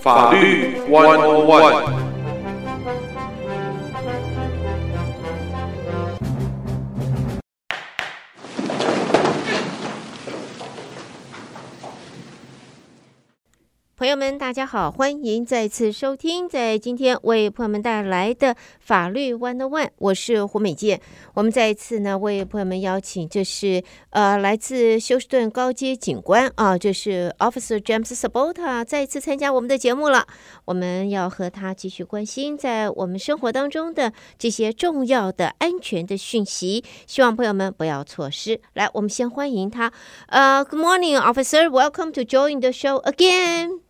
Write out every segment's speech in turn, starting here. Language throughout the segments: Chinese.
法律 One One。大家好，欢迎再次收听，在今天为朋友们带来的法律 One-on-One，我是胡美健。我们再一次呢为朋友们邀请，这是呃来自休斯顿高阶警官啊，这是 Officer James Sabota 再一次参加我们的节目了。我们要和他继续关心在我们生活当中的这些重要的安全的讯息，希望朋友们不要错失。来，我们先欢迎他。呃，Good morning, Officer. Welcome to join the show again.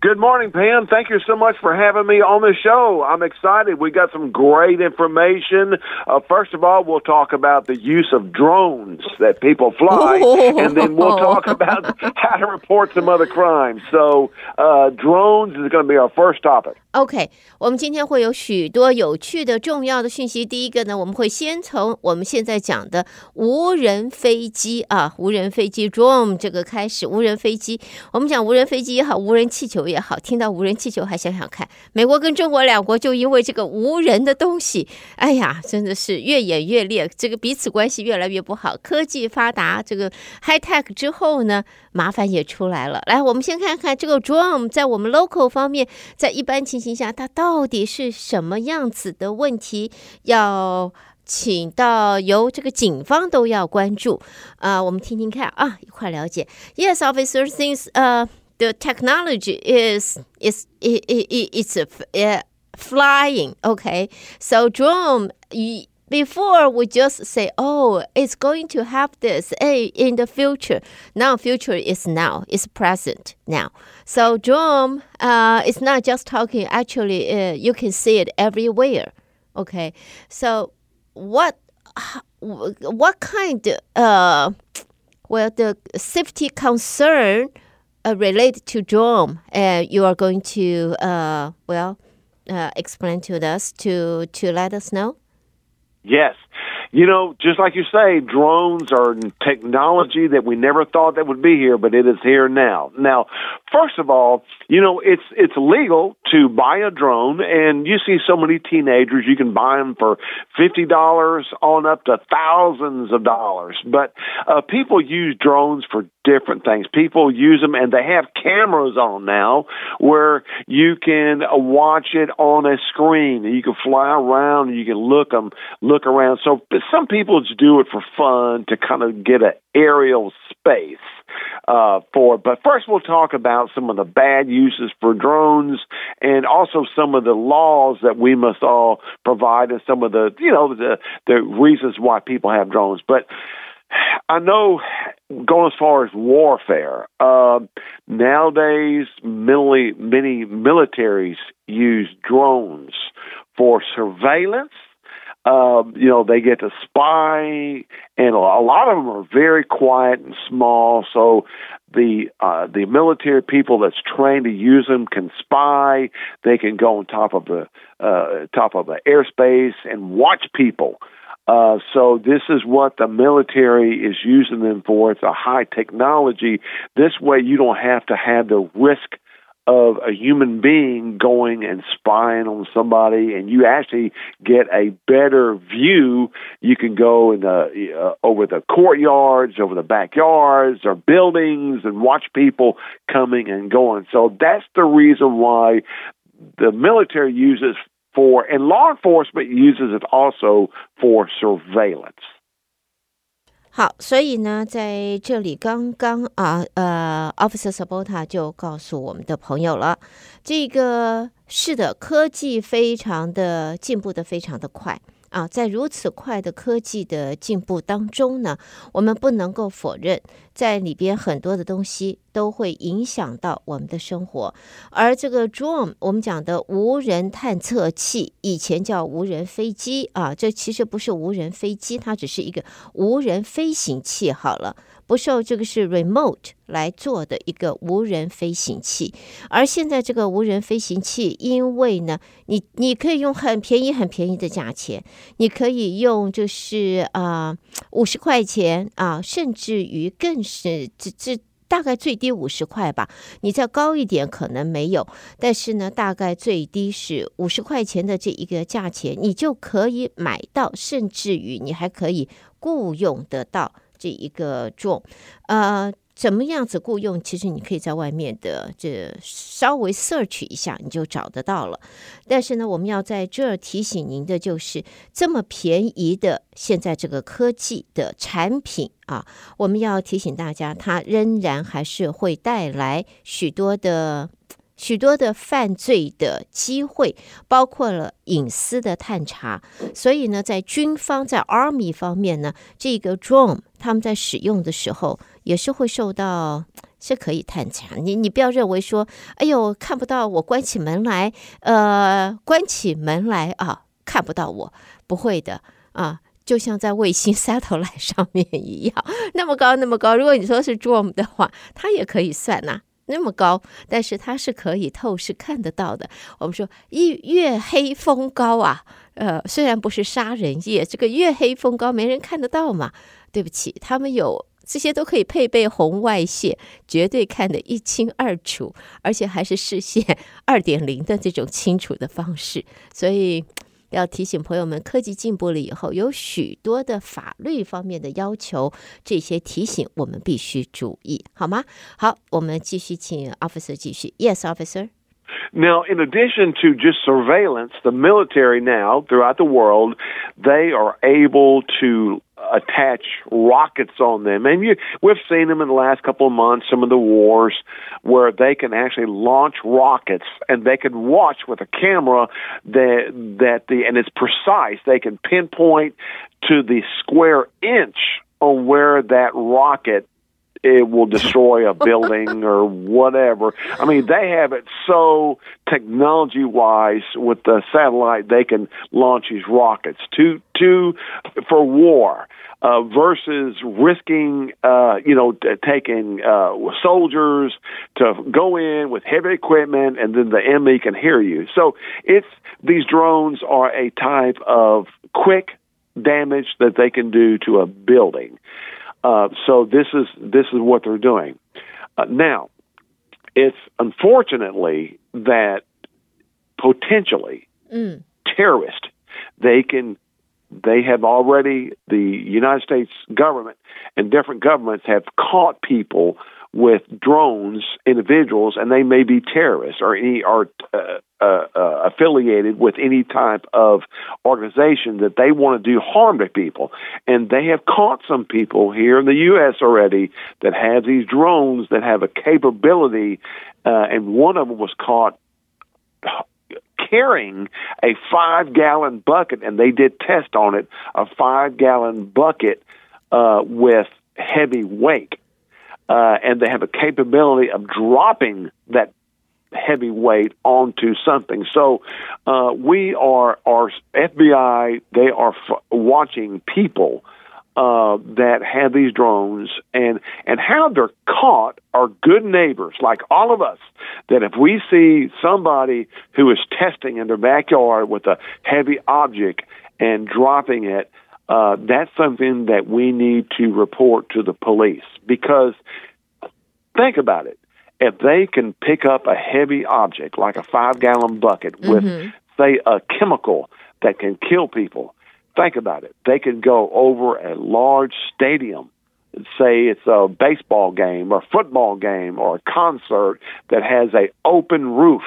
Good morning, Pam. Thank you so much for having me on the show. I'm excited. We got some great information. Uh, first of all, we'll talk about the use of drones that people fly, and then we'll talk about how to report some other crimes. So, uh, drones is going to be our first topic. OK，我们今天会有许多有趣的、重要的讯息。第一个呢，我们会先从我们现在讲的无人飞机啊，无人飞机 drone 这个开始。无人飞机，我们讲无人飞机也好，无人气球也好，听到无人气球还想想看，美国跟中国两国就因为这个无人的东西，哎呀，真的是越演越烈，这个彼此关系越来越不好。科技发达，这个 high tech 之后呢，麻烦也出来了。来，我们先看看这个 drone 在我们 local 方面，在一般情形下，它到底是什么样子的问题？要请到由这个警方都要关注啊、呃，我们听听看啊，一块了解。Yes, officer thinks 呃、uh, the technology is is it it it it's a, uh, flying. Okay, so drone. Before we just say, oh, it's going to have this hey, in the future. Now, future is now, it's present now. so, drone uh, not just talking, actually, uh, you can see it everywhere. Okay. So, what, what kind, uh, well, the safety concern uh, related to drone, uh, you are going to, uh, well, uh, explain to us to, to let us know? Yes. You know, just like you say, drones are technology that we never thought that would be here, but it is here now. Now, first of all, you know, it's it's legal to buy a drone, and you see so many teenagers, you can buy them for fifty dollars on up to thousands of dollars. But uh, people use drones for different things. People use them, and they have cameras on now where you can watch it on a screen. You can fly around, and you can look them, look around. So some people just do it for fun to kind of get an aerial space uh, for. But first, we'll talk about some of the bad uses for drones and also some of the laws that we must all provide and some of the, you know, the, the reasons why people have drones. But I know going as far as warfare, uh, nowadays, many, many militaries use drones for surveillance um, you know, they get to spy, and a lot of them are very quiet and small. So the uh, the military people that's trained to use them can spy. They can go on top of the uh, top of the airspace and watch people. Uh, so this is what the military is using them for. It's a high technology. This way, you don't have to have the risk of a human being going and spying on somebody, and you actually get a better view. You can go in the uh, over the courtyards, over the backyards, or buildings, and watch people coming and going. So that's the reason why the military uses for, and law enforcement uses it also for surveillance. 好，所以呢，在这里刚刚啊，呃，Officer Sabota 就告诉我们的朋友了，这个是的，科技非常的进步的非常的快。啊，在如此快的科技的进步当中呢，我们不能够否认，在里边很多的东西都会影响到我们的生活。而这个 drone，我们讲的无人探测器，以前叫无人飞机啊，这其实不是无人飞机，它只是一个无人飞行器。好了。不受这个是 remote 来做的一个无人飞行器，而现在这个无人飞行器，因为呢，你你可以用很便宜很便宜的价钱，你可以用就是啊五十块钱啊，甚至于更是这这大概最低五十块吧，你再高一点可能没有，但是呢，大概最低是五十块钱的这一个价钱，你就可以买到，甚至于你还可以雇佣得到这一个 drone，呃。怎么样子雇佣？其实你可以在外面的这稍微 search 一下，你就找得到了。但是呢，我们要在这儿提醒您的就是，这么便宜的现在这个科技的产品啊，我们要提醒大家，它仍然还是会带来许多的。许多的犯罪的机会，包括了隐私的探查。所以呢，在军方在 Army 方面呢，这个 drone 他们在使用的时候也是会受到是可以探查。你你不要认为说，哎呦看不到我，关起门来，呃，关起门来啊，看不到我，不会的啊，就像在卫星 satellite 上面一样，那么高那么高。如果你说是 drone 的话，它也可以算呐、那么高，但是它是可以透视看得到的。我们说一月黑风高啊，呃，虽然不是杀人夜，这个月黑风高没人看得到嘛。对不起，他们有这些都可以配备红外线，绝对看得一清二楚，而且还是视线 二点零的这种清楚的方式，所以。要提醒朋友们，科技进步了以后，有许多的法律方面的要求，这些提醒我们必须注意，好吗？好，我们继续请 officer 继续。Yes, officer. Now, in addition to just surveillance, the military now throughout the world, they are able to attach rockets on them. And you, we've seen them in the last couple of months, some of the wars where they can actually launch rockets and they can watch with a camera that, that the, and it's precise. They can pinpoint to the square inch on where that rocket it will destroy a building or whatever. I mean, they have it so technology wise with the satellite, they can launch these rockets to to for war. Uh, versus risking, uh, you know, t- taking uh, soldiers to go in with heavy equipment, and then the enemy can hear you. So it's these drones are a type of quick damage that they can do to a building. Uh, so this is this is what they're doing. Uh, now, it's unfortunately that potentially mm. terrorists they can they have already the United States government and different governments have caught people with drones, individuals, and they may be terrorists or any are uh, uh, uh, affiliated with any type of organization that they want to do harm to people. And they have caught some people here in the U.S. already that have these drones that have a capability, uh, and one of them was caught carrying a five gallon bucket, and they did test on it a five gallon bucket uh, with heavy weight uh, and they have a capability of dropping that heavy weight onto something. So uh, we are, our FBI, they are f- watching people uh, that have these drones and, and how they're caught are good neighbors like all of us that if we see somebody who is testing in their backyard with a heavy object and dropping it, uh, that's something that we need to report to the police because think about it. If they can pick up a heavy object like a five gallon bucket with, mm-hmm. say, a chemical that can kill people, think about it. They could go over a large stadium say it's a baseball game or football game or a concert that has a open roof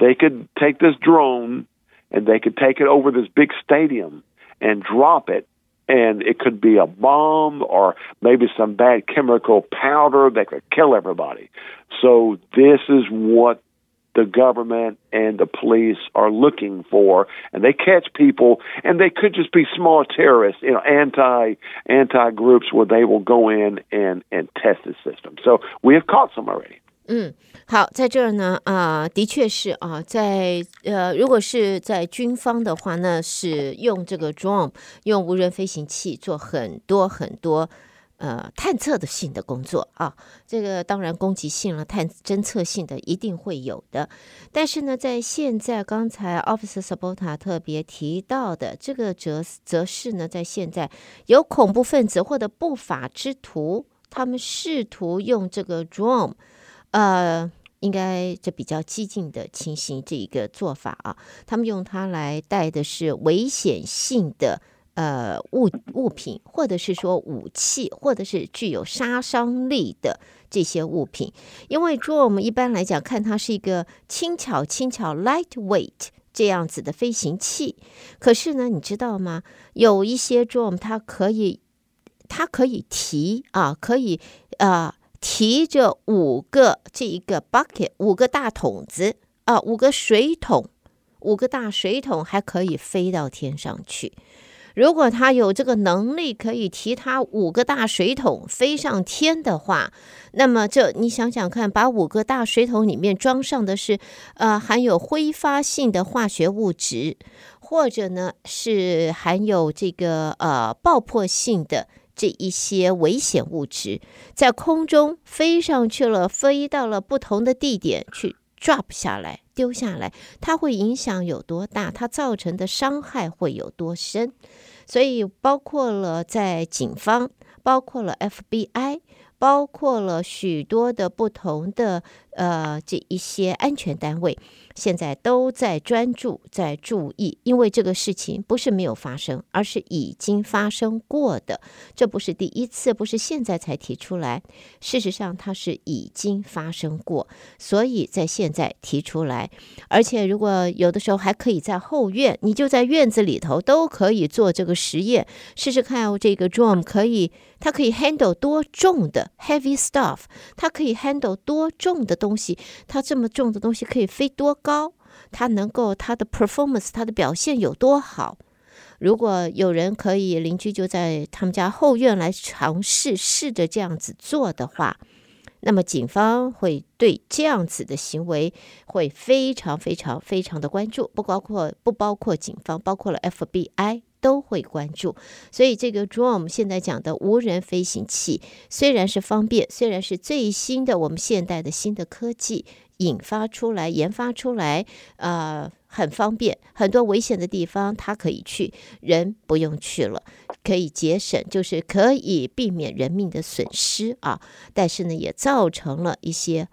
they could take this drone and they could take it over this big stadium and drop it and it could be a bomb or maybe some bad chemical powder that could kill everybody. So this is what the government and the police are looking for and they catch people and they could just be small terrorists you know anti anti groups where they will go in and and test the system so we have caught some already 嗯，好，在这儿呢，啊、的确是啊，在呃，如果是在军方的话，那是用这个 drone，用无人飞行器做很多很多呃探测的性的工作啊。这个当然攻击性了，探侦测性的一定会有的。但是呢，在现在刚才 Officer Sabota 特别提到的这个则则是呢，在现在有恐怖分子或者不法之徒。他们试图用这个 drone，呃，应该这比较激进的情形，这一个做法啊，他们用它来带的是危险性的呃物物品，或者是说武器，或者是具有杀伤力的这些物品。因为 drone 一般来讲看它是一个轻巧轻巧 lightweight 这样子的飞行器，可是呢，你知道吗？有一些 drone 它可以。它可以提啊，可以啊提着五个这一个 bucket，五个大桶子啊，五个水桶，五个大水桶还可以飞到天上去。如果他有这个能力，可以提它五个大水桶飞上天的话，那么这你想想看，把五个大水桶里面装上的是呃含有挥发性的化学物质，或者呢是含有这个呃爆破性的。这一些危险物质在空中飞上去了，飞到了不同的地点去 drop 下来，丢下来，它会影响有多大？它造成的伤害会有多深？所以包括了在警方，包括了 FBI。包括了许多的不同的呃这一些安全单位，现在都在专注在注意，因为这个事情不是没有发生，而是已经发生过的，这不是第一次，不是现在才提出来，事实上它是已经发生过，所以在现在提出来，而且如果有的时候还可以在后院，你就在院子里头都可以做这个实验，试试看这个 drum 可以。它可以 handle 多重的 heavy stuff，它可以 handle 多重的东西，它这么重的东西可以飞多高？它能够它的 performance，它的表现有多好？如果有人可以，邻居就在他们家后院来尝试试着这样子做的话，那么警方会对这样子的行为会非常非常非常的关注，不包括不包括警方，包括了 FBI。都会关注，所以这个 drone 现在讲的无人飞行器，虽然是方便，虽然是最新的我们现代的新的科技引发出来、研发出来，呃，很方便，很多危险的地方它可以去，人不用去了，可以节省，就是可以避免人命的损失啊。但是呢，也造成了一些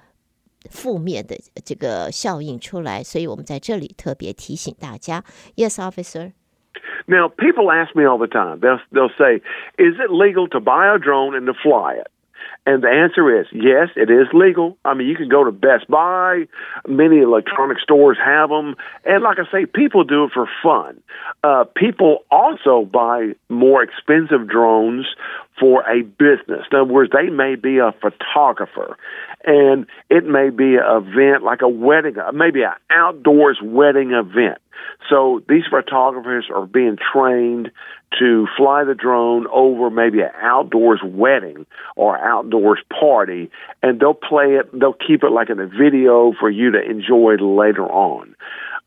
负面的这个效应出来，所以我们在这里特别提醒大家，Yes, officer. Now, people ask me all the time. They'll they'll say, "Is it legal to buy a drone and to fly it?" And the answer is yes, it is legal. I mean, you can go to Best Buy, many electronic stores have them, and like I say, people do it for fun. Uh, people also buy more expensive drones for a business. In other words, they may be a photographer, and it may be an event like a wedding, uh, maybe an outdoors wedding event. So these photographers are being trained to fly the drone over maybe an outdoors wedding or outdoors party, and they'll play it, they'll keep it like in a video for you to enjoy later on.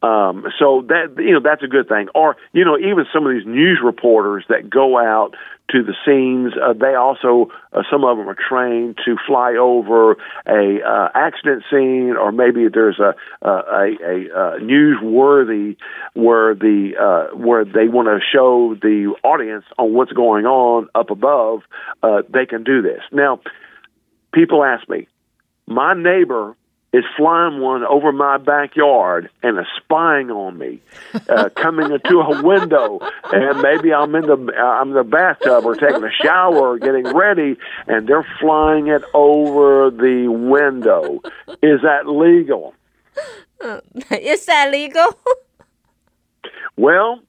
Um, so that you know that's a good thing. Or you know even some of these news reporters that go out to the scenes, uh, they also uh, some of them are trained to fly over a uh, accident scene, or maybe there's a a, a, a newsworthy where the uh, where they want to show the audience on what's going on up above. Uh, they can do this now. People ask me, my neighbor is flying one over my backyard and is spying on me, uh, coming into a window, and maybe I'm in the I'm in the bathtub or taking a shower or getting ready, and they're flying it over the window. Is that legal? Uh, is that legal? well,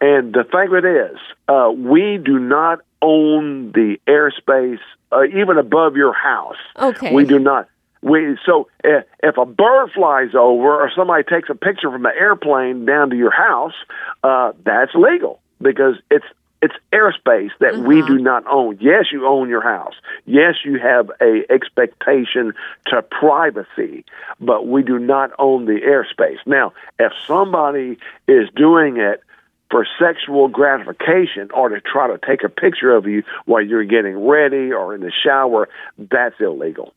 and the thing of it is, uh, we do not own the airspace uh, even above your house. Okay, we do not we so if, if a bird flies over or somebody takes a picture from the airplane down to your house, uh, that's legal because it's it's airspace that uh-huh. we do not own. Yes, you own your house. Yes, you have a expectation to privacy, but we do not own the airspace. Now, if somebody is doing it for sexual gratification or to try to take a picture of you while you're getting ready or in the shower, that's illegal.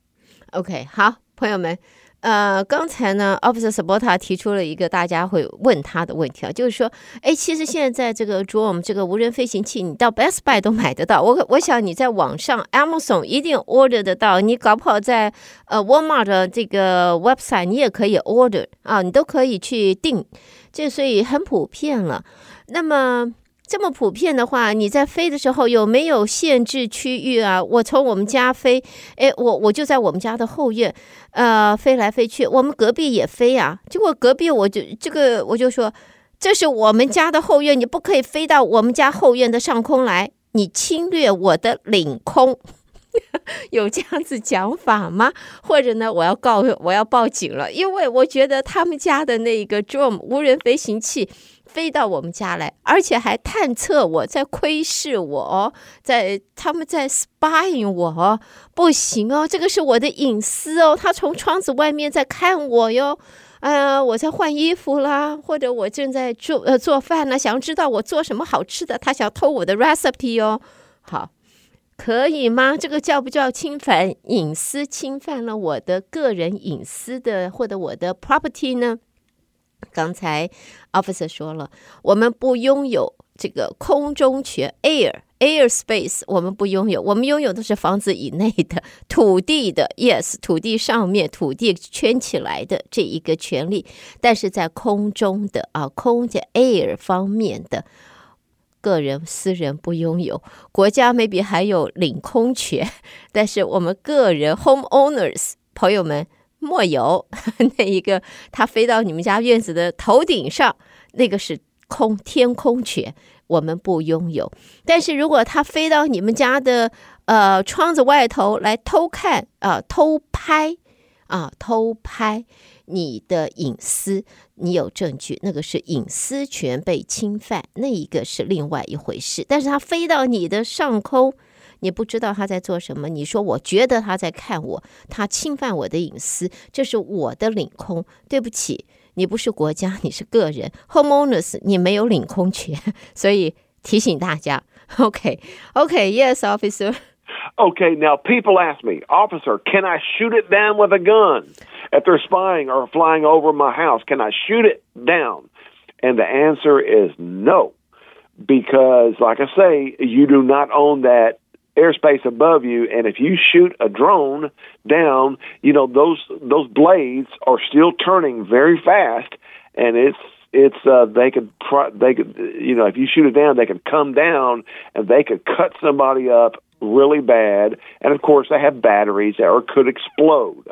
OK，好，朋友们，呃，刚才呢，Officer Sabota 提出了一个大家会问他的问题啊，就是说，哎，其实现在这个 Drone 这个无人飞行器，你到 Best Buy 都买得到。我我想你在网上 Amazon 一定 order 得到，你搞不好在呃 Walmart 的这个 website 你也可以 order 啊，你都可以去订，这所以很普遍了。那么。这么普遍的话，你在飞的时候有没有限制区域啊？我从我们家飞，哎，我我就在我们家的后院，呃，飞来飞去。我们隔壁也飞啊，结果隔壁我就这个我就说，这是我们家的后院，你不可以飞到我们家后院的上空来，你侵略我的领空，有这样子讲法吗？或者呢，我要告我要报警了，因为我觉得他们家的那个 drone 无人飞行器。飞到我们家来，而且还探测我，在窥视我，在他们在 spying 我，不行哦，这个是我的隐私哦。他从窗子外面在看我哟，呃，我在换衣服啦，或者我正在做呃做饭呢，想知道我做什么好吃的，他想偷我的 recipe 哦。好，可以吗？这个叫不叫侵犯隐私？侵犯了我的个人隐私的，或者我的 property 呢？刚才 officer 说了，我们不拥有这个空中权 air airspace，我们不拥有，我们拥有的是房子以内的土地的 yes，土地上面土地圈起来的这一个权利，但是在空中的啊空间 air 方面的个人私人不拥有，国家 maybe 还有领空权，但是我们个人 homeowners 朋友们。莫有 那一个，它飞到你们家院子的头顶上，那个是空天空权，我们不拥有。但是如果它飞到你们家的呃窗子外头来偷看啊、偷拍啊偷拍你的隐私，你有证据，那个是隐私权被侵犯，那一个是另外一回事。但是它飞到你的上空。你不知道他在做什么？你说我觉得他在看我，他侵犯我的隐私，这是我的领空。对不起，你不是国家，你是个人，homeowners，你没有领空权。所以提醒大家，OK，OK，Yes，Officer。Okay, now people ask me, Officer, can I shoot it down with a gun if they're spying or flying over my house? Can I shoot it down? And the answer is no, because, like I say, you do not own that airspace above you and if you shoot a drone down you know those those blades are still turning very fast and it's it's uh they could they could you know if you shoot it down they could come down and they could cut somebody up really bad and of course they have batteries or could explode.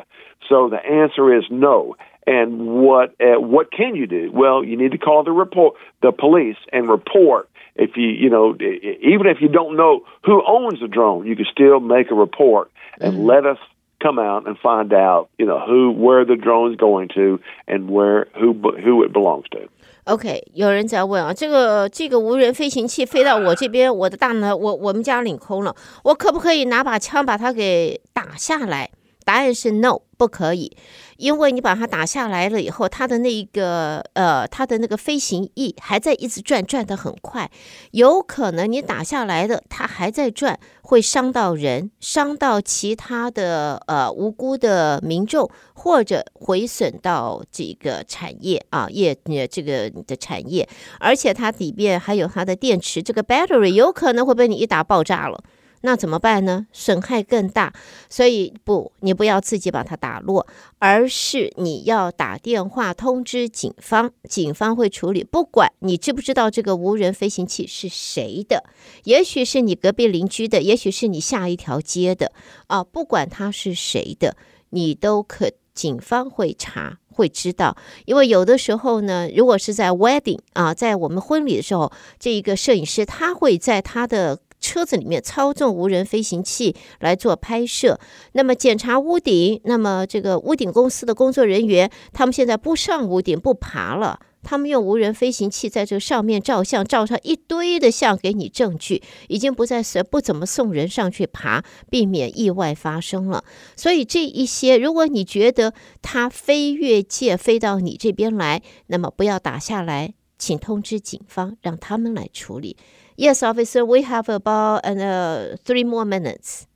So the answer is no. And what uh, what can you do? Well you need to call the report the police and report if you you know even if you don't know who owns the drone, you can still make a report and mm-hmm. let us come out and find out you know who where the drone is going to and where who who it belongs to. OK，有人在问啊，这个这个无人飞行器飞到我这边，我的大呢，我我们家领空了，我可不可以拿把枪把它给打下来？ 答案是 no，不可以，因为你把它打下来了以后，它的那一个呃，它的那个飞行翼还在一直转，转得很快，有可能你打下来的它还在转，会伤到人，伤到其他的呃无辜的民众，或者毁损到这个产业啊业呃这个的产业，而且它里边还有它的电池，这个 battery 有可能会被你一打爆炸了。那怎么办呢？损害更大，所以不，你不要自己把它打落，而是你要打电话通知警方，警方会处理。不管你知不知道这个无人飞行器是谁的，也许是你隔壁邻居的，也许是你下一条街的啊，不管他是谁的，你都可，警方会查，会知道。因为有的时候呢，如果是在 wedding 啊，在我们婚礼的时候，这一个摄影师他会在他的。车子里面操纵无人飞行器来做拍摄，那么检查屋顶，那么这个屋顶公司的工作人员，他们现在不上屋顶不爬了，他们用无人飞行器在这上面照相，照上一堆的相给你证据，已经不再是不怎么送人上去爬，避免意外发生了。所以这一些，如果你觉得它飞越界飞到你这边来，那么不要打下来，请通知警方，让他们来处理。Yes, officer, we have about uh, three more minutes.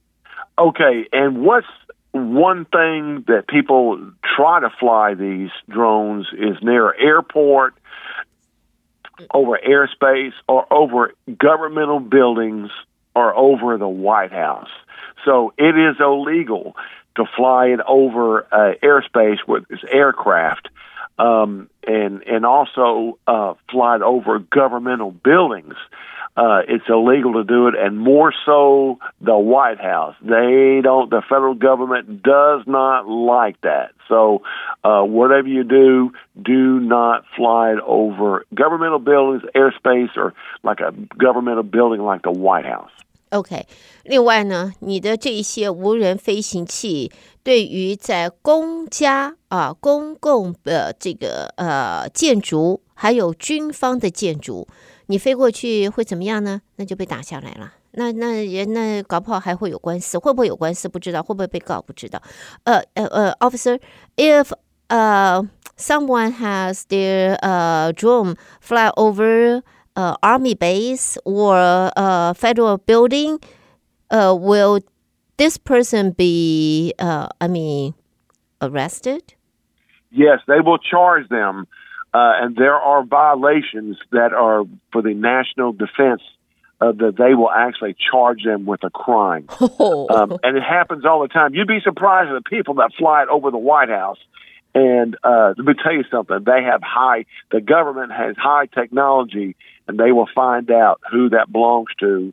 Okay, and what's one thing that people try to fly these drones is near airport, over airspace, or over governmental buildings, or over the White House. So it is illegal to fly it over uh, airspace with this aircraft, um, and and also uh, fly it over governmental buildings Uh, it's illegal to do it, and more so the White House. They don't. The federal government does not like that. So, uh, whatever you do, do not fly it over governmental buildings, airspace, or like a governmental building like the White House. OK，另外呢，你的这一些无人飞行器，对于在公家啊、公共的这个呃建筑，还有军方的建筑， 你飞过去会怎么样呢？那就被打下来了。那那人那搞不好还会有官司，会不会有官司不知道，会不会被告不知道。呃呃呃，Officer，if 呃、uh, someone has their 呃、uh, drone fly over。uh, army base or a federal building, uh, will this person be, uh, I mean, arrested? Yes, they will charge them. uh, and there are violations that are for the national defense uh, that they will actually charge them with a crime. Oh. Um, and it happens all the time. You'd be surprised at the people that fly it over the White House. And uh, let me tell you something. They have high. The government has high technology and they will find out who that belongs to,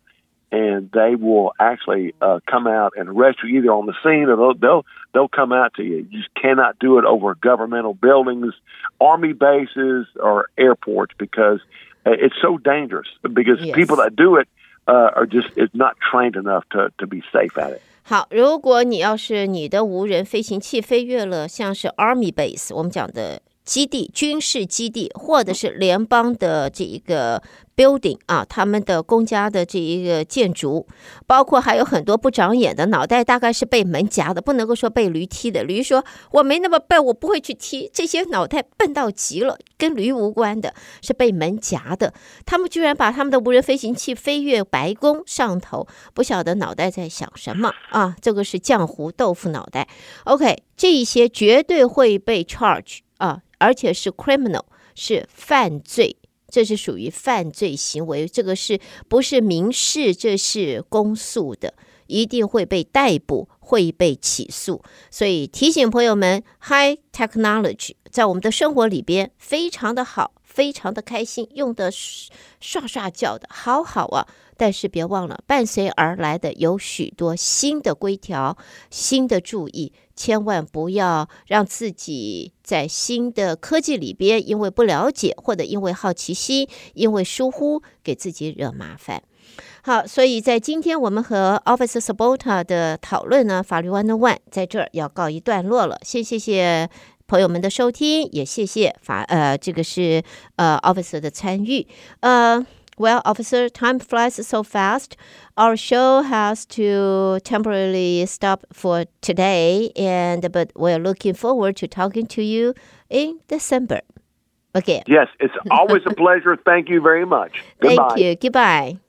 and they will actually uh, come out and arrest you either on the scene or they'll, they'll they'll come out to you. You just cannot do it over governmental buildings, army bases, or airports because uh, it's so dangerous. Because yes. people that do it uh, are just is not trained enough to to be safe at it. 好，如果你要是你的无人飞行器飞越了像是 Army base，我们讲的。 基地、军事基地，或者是联邦的这一个 building 啊，他们的公家的这一个建筑，包括还有很多不长眼的脑袋，大概是被门夹的，不能够说被驴踢的。驴说：“我没那么笨，我不会去踢。”这些脑袋笨到极了，跟驴无关的，是被门夹的。他们居然把他们的无人飞行器飞越白宫上头，不晓得脑袋在想什么啊！这个是浆糊豆腐脑袋。OK，这一些绝对会被 charge。而且是 criminal，是犯罪，这是属于犯罪行为，这个是不是民事？这是公诉的，一定会被逮捕，会被起诉。所以提醒朋友们，high technology 在我们的生活里边非常的好，非常的开心，用的刷刷叫的好好啊。但是别忘了，伴随而来的有许多新的规条、新的注意，千万不要让自己在新的科技里边，因为不了解或者因为好奇心、因为疏忽，给自己惹麻烦。好，所以在今天我们和 Officer Sobota 的讨论呢，法律 One on One 在这儿要告一段落了。先谢谢朋友们的收听，也谢谢法呃，这个是呃 Officer 的参与，呃。Well, officer, time flies so fast. Our show has to temporarily stop for today, and but we're looking forward to talking to you in December. Okay. Yes, it's always a pleasure. Thank you very much. Goodbye. Thank you. Goodbye.